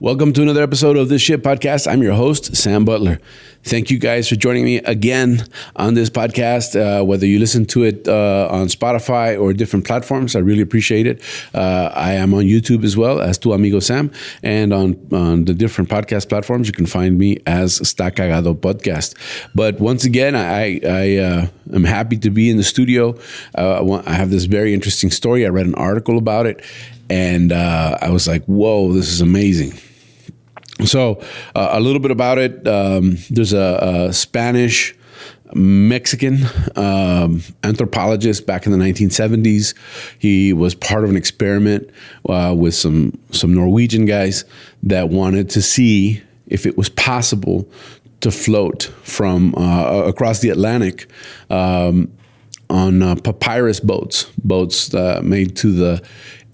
Welcome to another episode of This Shit Podcast. I'm your host, Sam Butler. Thank you guys for joining me again on this podcast. Uh, whether you listen to it uh, on Spotify or different platforms, I really appreciate it. Uh, I am on YouTube as well as Tu Amigo Sam, and on, on the different podcast platforms, you can find me as Sta Cagado Podcast. But once again, I, I uh, am happy to be in the studio. Uh, I, want, I have this very interesting story. I read an article about it, and uh, I was like, whoa, this is amazing. So, uh, a little bit about it. Um, there's a, a, Spanish Mexican um, anthropologist back in the 1970s. He was part of an experiment uh, with some some Norwegian guys that wanted to see if it was possible to float from uh, across the Atlantic um, on uh, papyrus boats, boats uh, made to the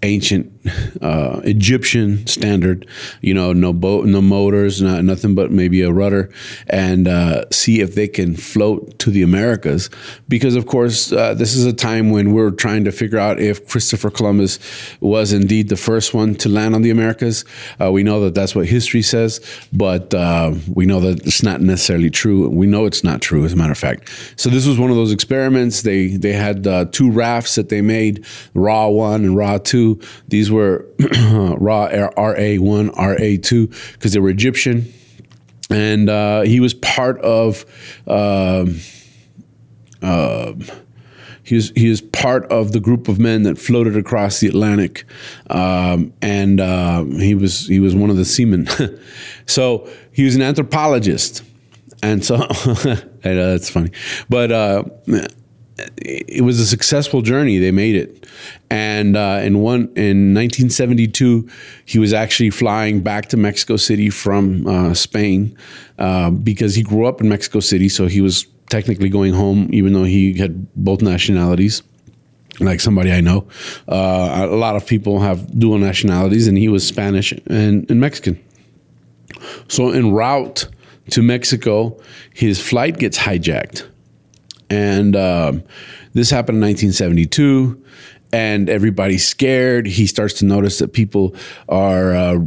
ancient uh, Egyptian standard, you know, no boat, no motors, not, nothing but maybe a rudder, and uh, see if they can float to the Americas. Because, of course, uh, this is a time when we're trying to figure out if Christopher Columbus was indeed the first one to land on the Americas. Uh, we know that that's what history says, but uh, we know that it's not necessarily true. We know it's not true, as a matter of fact. So this was one of those experiments. They they had uh, two rafts that they made, Ra one and Ra two these were Ra RA1, RA2, because they were Egyptian. And uh, he was part of. Uh, uh, he was he was part of the group of men that floated across the Atlantic, um, and uh, he was he was one of the seamen. so he was an anthropologist, and so that's funny, but uh, it was a successful journey. They made it, and uh, in one in 1972, he was actually flying back to Mexico City from uh, Spain uh, because he grew up in Mexico City, so he was technically going home, even though he had both nationalities. Like somebody I know, uh, a lot of people have dual nationalities, and he was Spanish and, and Mexican. So en route to Mexico, his flight gets hijacked and um, this happened in 1972 and everybody's scared. He starts to notice that people are uh,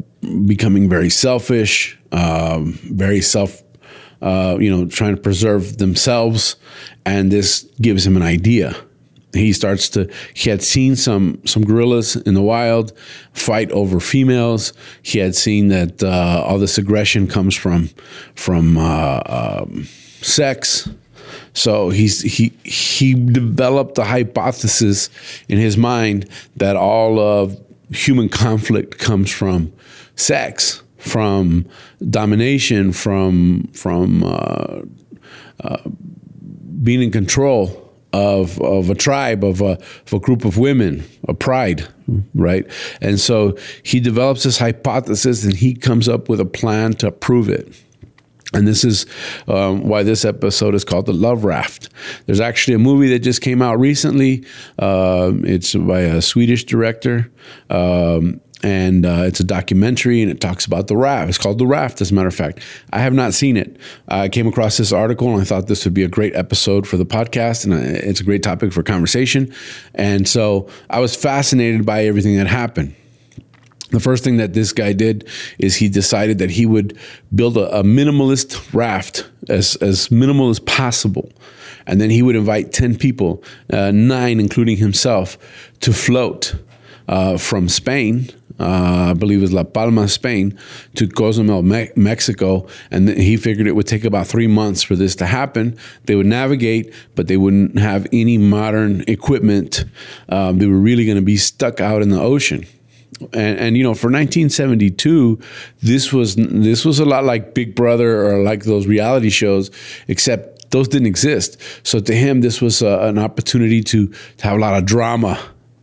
becoming very selfish, um, very self, uh, you know, trying to preserve themselves. And this gives him an idea. He starts to. He had seen some some gorillas in the wild fight over females. He had seen that uh, all this aggression comes from from uh, um, sex so he's he he developed a hypothesis in his mind that all of human conflict comes from sex, from domination, from from uh, uh, being in control of of a tribe, of a of a group of women, a pride, right? And so he develops this hypothesis, and he comes up with a plan to prove it. And this is um, why this episode is called The Love Raft. There's actually a movie that just came out recently. Uh, it's by a Swedish director. Um, and uh, it's a documentary and it talks about the raft. It's called The Raft, as a matter of fact. I have not seen it. I came across this article and I thought this would be a great episode for the podcast, and uh, it's a great topic for conversation. And so I was fascinated by everything that happened the first thing that this guy did is he decided that he would build a, a, minimalist raft as, as minimal as possible. And then he would invite 10 people, uh, nine including himself, to float uh, from Spain, uh, I believe it was La Palma, Spain, to Cozumel, Me- Mexico. And he figured it would take about three months for this to happen. They would navigate, but they wouldn't have any modern equipment. Um, they were really going to be stuck out in the ocean and, and, you know for 1972 this was this was a lot like big brother or like those reality shows except those didn't exist. So to him this was uh, an opportunity to, to have a lot of drama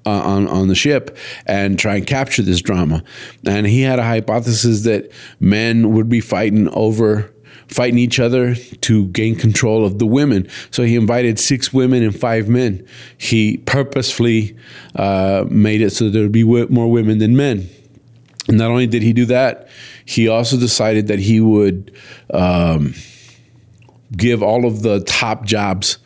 uh, on on the ship and try and capture this drama. And he had a hypothesis that men would be fighting over fighting each other to gain control of the women. So he invited six women and five men. He purposefully uh, made it so there would be w- more women than men. And not only did he do that, he also decided that he would um, give all of the top jobs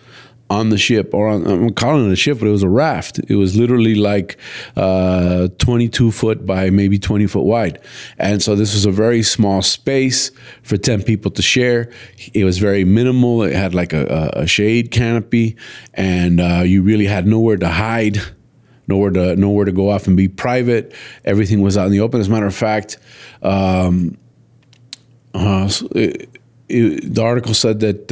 on the ship, or on, I'm calling it a ship, but it was a raft. It was literally like uh, 22 foot by maybe 20 foot wide. And so this was a very small space for 10 people to share. It was very minimal. It had like a, a shade canopy, and uh, you really had nowhere to hide. Nowhere to nowhere to go off and be private. Everything was out in the open. As a matter of fact, um, uh, it, it, the article said that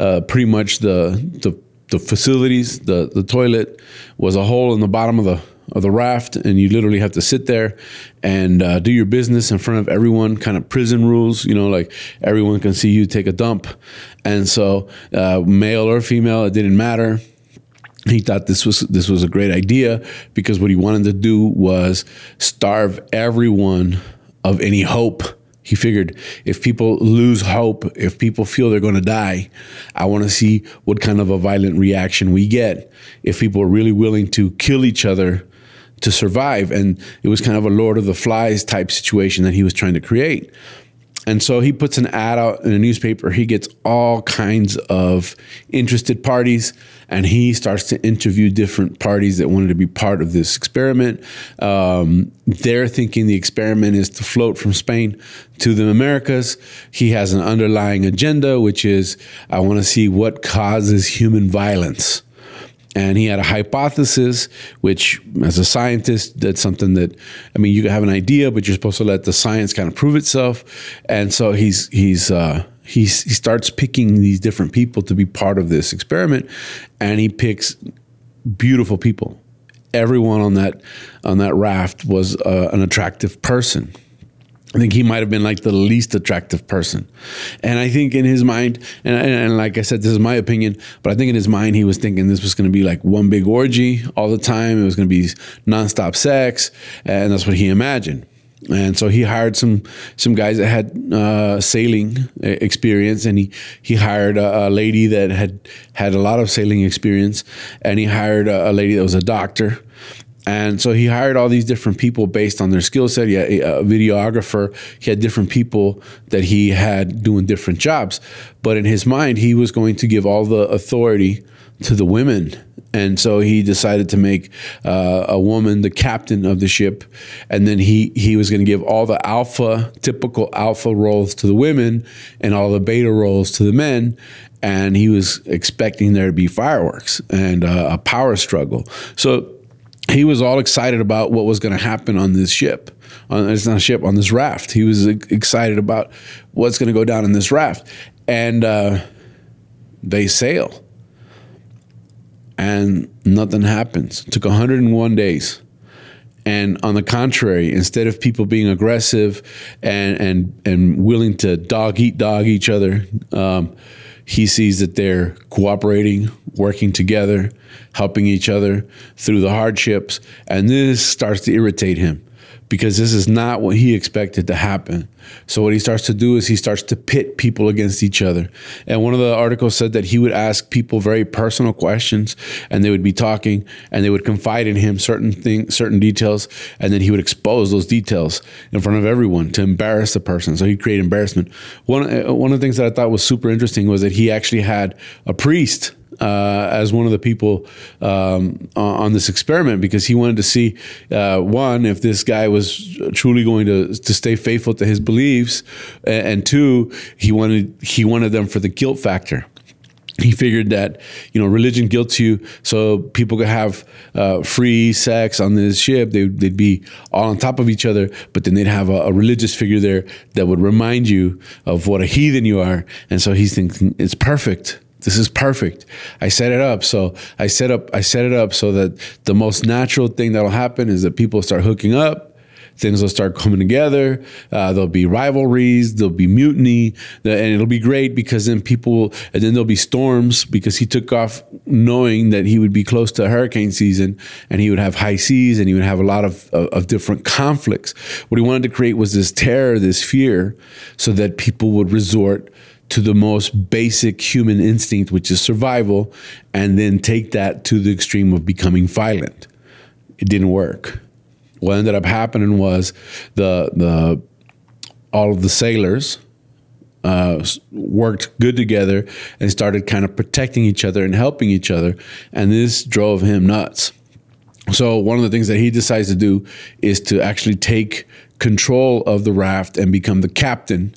uh, pretty much the, the the facilities, the the toilet was a hole in the bottom of the of the raft, and you literally have to sit there and uh, do your business in front of everyone. Kind of prison rules, you know, like everyone can see you take a dump, and so uh, male or female, it didn't matter. He thought this was this was a great idea because what he wanted to do was starve everyone of any hope he figured if people lose hope, if people feel they're going to die, I want to see what kind of a violent reaction we get. If people are really willing to kill each other to survive. And it was kind of a Lord of the Flies type situation that he was trying to create. And so he puts an ad out in a newspaper. He gets all kinds of interested parties, and he starts to interview different parties that wanted to be part of this experiment. Um, they're thinking the experiment is to float from Spain to the Americas. He has an underlying agenda, which is I want to see what causes human violence and he had a hypothesis which as a scientist that's something that i mean you have an idea but you're supposed to let the science kind of prove itself. And so he's he's uh, he's he starts picking these different people to be part of this experiment. And he picks beautiful people. Everyone on that on that raft was uh, an attractive person I think he might have been like the least attractive person. And I think in his mind, and, and, like I said, this is my opinion, but I think in his mind, he was thinking this was going to be like one big orgy all the time. It was going to be nonstop sex. And that's what he imagined. And so he hired some some guys that had uh, sailing experience, and he he hired a, a, lady that had had a lot of sailing experience, and he hired a, a lady that was a doctor, and so he hired all these different people based on their skill set. He had a videographer. He had different people that he had doing different jobs. But in his mind, he was going to give all the authority to the women. And so he decided to make uh, a woman the captain of the ship. And then he, he was going to give all the alpha, typical alpha roles to the women and all the beta roles to the men and he was expecting there to be fireworks and uh, a power struggle. So he was all excited about what was going to happen on this ship. On, it's not a ship, on this raft. He was excited about what's going to go down in this raft. And uh, they sail. And nothing happens. It took 101 days. And on the contrary, instead of people being aggressive and and and willing to dog eat dog each other, um, he sees that they're cooperating, working together, helping each other through the hardships. And this starts to irritate him because this is not what he expected to happen. So what he starts to do is he starts to pit people against each other. And one of the articles said that he would ask people very personal questions and they would be talking and they would confide in him certain things, certain details, and then he would expose those details in front of everyone to embarrass the person. So he'd create embarrassment. One uh, one of the things that I thought was super interesting was that he actually had a priest uh, as one of the people um, on this experiment because he wanted to see uh, one if this guy was truly going to to stay faithful to his beliefs, and, two he wanted he wanted them for the guilt factor. He figured that you know religion guilts you so people could have uh, free sex on this ship. They, would be all on top of each other but then they'd have a, a, religious figure there that would remind you of what a heathen you are. And so he's thinking it's perfect this is perfect. I set it up. So I set up I set it up so that the most natural thing that'll happen is that people start hooking up. things will start coming together. Uh, there'll be rivalries, there'll be mutiny, and it'll be great because then people, and then there'll be storms because he took off knowing that he would be close to hurricane season and he would have high seas and he would have a lot of, of, of different conflicts. What he wanted to create was this terror, this fear, so that people would resort to the most basic human instinct, which is survival, and then take that to the extreme of becoming violent. It didn't work. What ended up happening was the the all of the sailors uh, worked good together and started kind of protecting each other and helping each other, and this drove him nuts. So one of the things that he decides to do is to actually take control of the raft and become the captain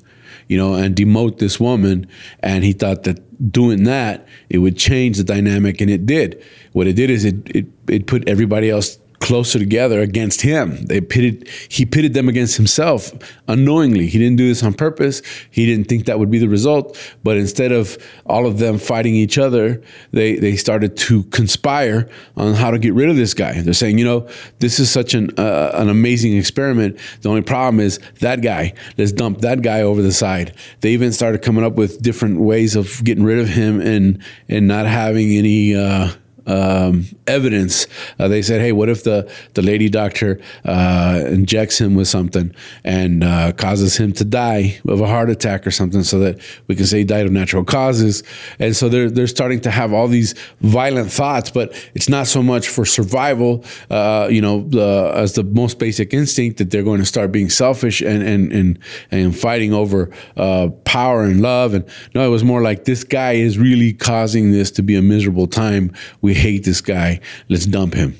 you know, and demote this woman. And he thought that doing that, it would change the dynamic, and it did. What it did is it it, it put everybody else closer together against him. They pitted he pitted them against himself unknowingly. He didn't do this on purpose. He didn't think that would be the result. But instead of all of them fighting each other, they they started to conspire on how to get rid of this guy. They're saying, you know, this is such an uh, an amazing experiment. The only problem is that guy. Let's dump that guy over the side. They even started coming up with different ways of getting rid of him and and not having any. Uh, um, evidence. Uh, they said, "Hey, what if the the lady doctor uh, injects him with something and uh, causes him to die of a heart attack or something, so that we can say he died of natural causes?" And so they're they're starting to have all these violent thoughts, but it's not so much for survival. Uh, you know, as the most basic instinct that they're going to start being selfish and and and and fighting over uh, power and love. And no, it was more like this guy is really causing this to be a miserable time. We hate this guy. Let's dump him.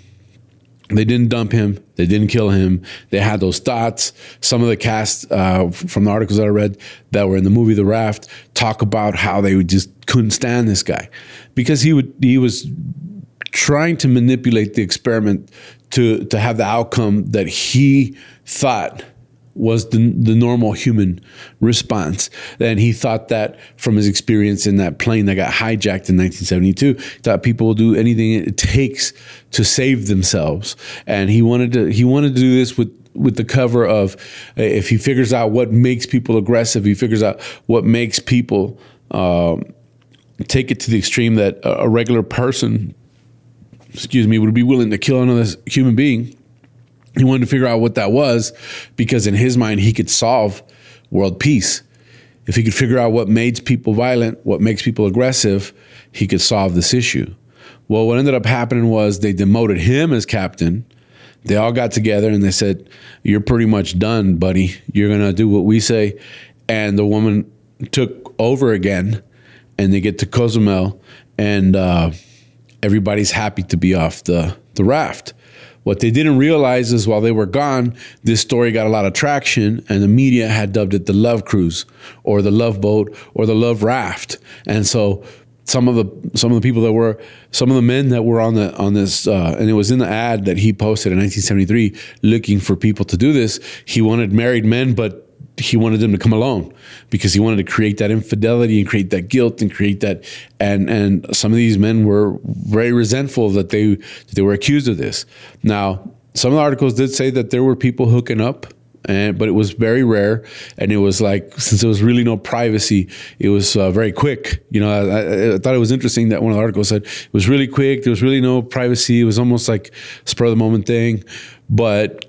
They didn't dump him. They didn't kill him. They had those thoughts. Some of the cast uh, from the articles that I read that were in the movie The Raft talk about how they just couldn't stand this guy because he would he was trying to manipulate the experiment to to have the outcome that he thought was the, the normal human response. And he thought that from his experience in that plane that got hijacked in 1972, thought people will do anything it takes to save themselves. And he wanted to he wanted to do this with with the cover of if he figures out what makes people aggressive, he figures out what makes people um, take it to the extreme that a regular person, excuse me, would be willing to kill another human being he wanted to figure out what that was because in his mind he could solve world peace. If he could figure out what makes people violent, what makes people aggressive, he could solve this issue. Well, what ended up happening was they demoted him as captain. They all got together and they said, You're pretty much done, buddy. You're going to do what we say. And the woman took over again and they get to Cozumel and uh, everybody's happy to be off the, the raft. What they didn't realize is while they were gone, this story got a lot of traction, and the media had dubbed it the Love Cruise, or the Love Boat, or the Love Raft. And so some of the some of the people that were some of the men that were on the on this uh, and it was in the ad that he posted in 1973 looking for people to do this he wanted married men but he wanted them to come alone because he wanted to create that infidelity and create that guilt and create that and and some of these men were very resentful that they that they were accused of this. Now, some of the articles did say that there were people hooking up and but it was very rare and it was like since there was really no privacy it was uh, very quick you know I, I, thought it was interesting that one of the articles said it was really quick there was really no privacy it was almost like spur of the moment thing but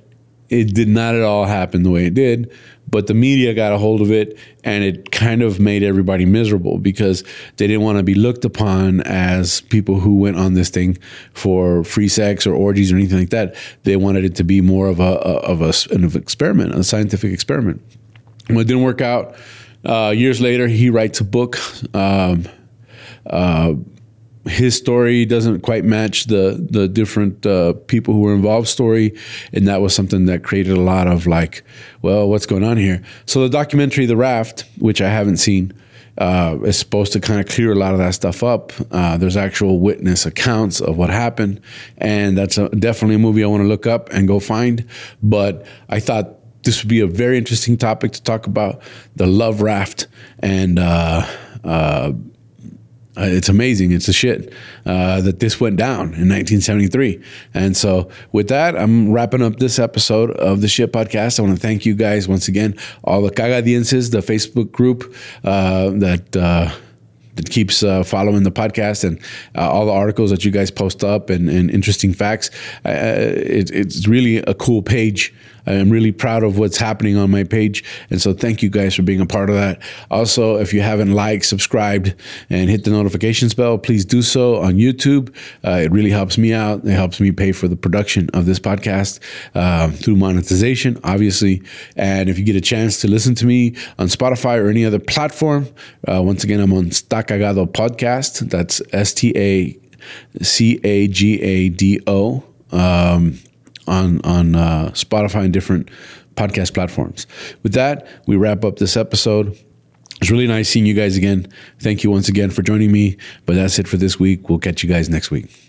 it did not at all happen the way it did but the media got a hold of it and it kind of made everybody miserable because they didn't want to be looked upon as people who went on this thing for free sex or orgies or anything like that. They wanted it to be more of a of a an experiment, a scientific experiment. When it didn't work out, uh, years later, he writes a book. Um, uh, his story doesn't quite match the the different uh, people who were involved story, and that was something that created a lot of like, well, what's going on here? So the documentary, The Raft, which I haven't seen, uh, is supposed to kind of clear a lot of that stuff up. Uh, there's actual witness accounts of what happened, and that's a, definitely a movie I want to look up and go find. But I thought this would be a very interesting topic to talk about the love raft and. Uh, uh it's amazing. It's a shit uh, that this went down in 1973. And so, with that, I'm wrapping up this episode of the Shit Podcast. I want to thank you guys once again, all the Cagadienses, the Facebook group uh, that uh, that keeps uh, following the podcast and uh, all the articles that you guys post up and, and interesting facts. Uh, it, it's really a cool page. I'm really proud of what's happening on my page. And so thank you guys for being a part of that. Also, if you haven't liked, subscribed, and hit the notifications bell, please do so on YouTube. Uh, it really helps me out. It helps me pay for the production of this podcast uh, through monetization, obviously. And if you get a chance to listen to me on Spotify or any other platform, uh, once again, I'm on Sta Cagado Podcast. That's S T A C A G A D O. Um, on on uh, Spotify and different podcast platforms. With that, we wrap up this episode. It's really nice seeing you guys again. Thank you once again for joining me. But that's it for this week. We'll catch you guys next week.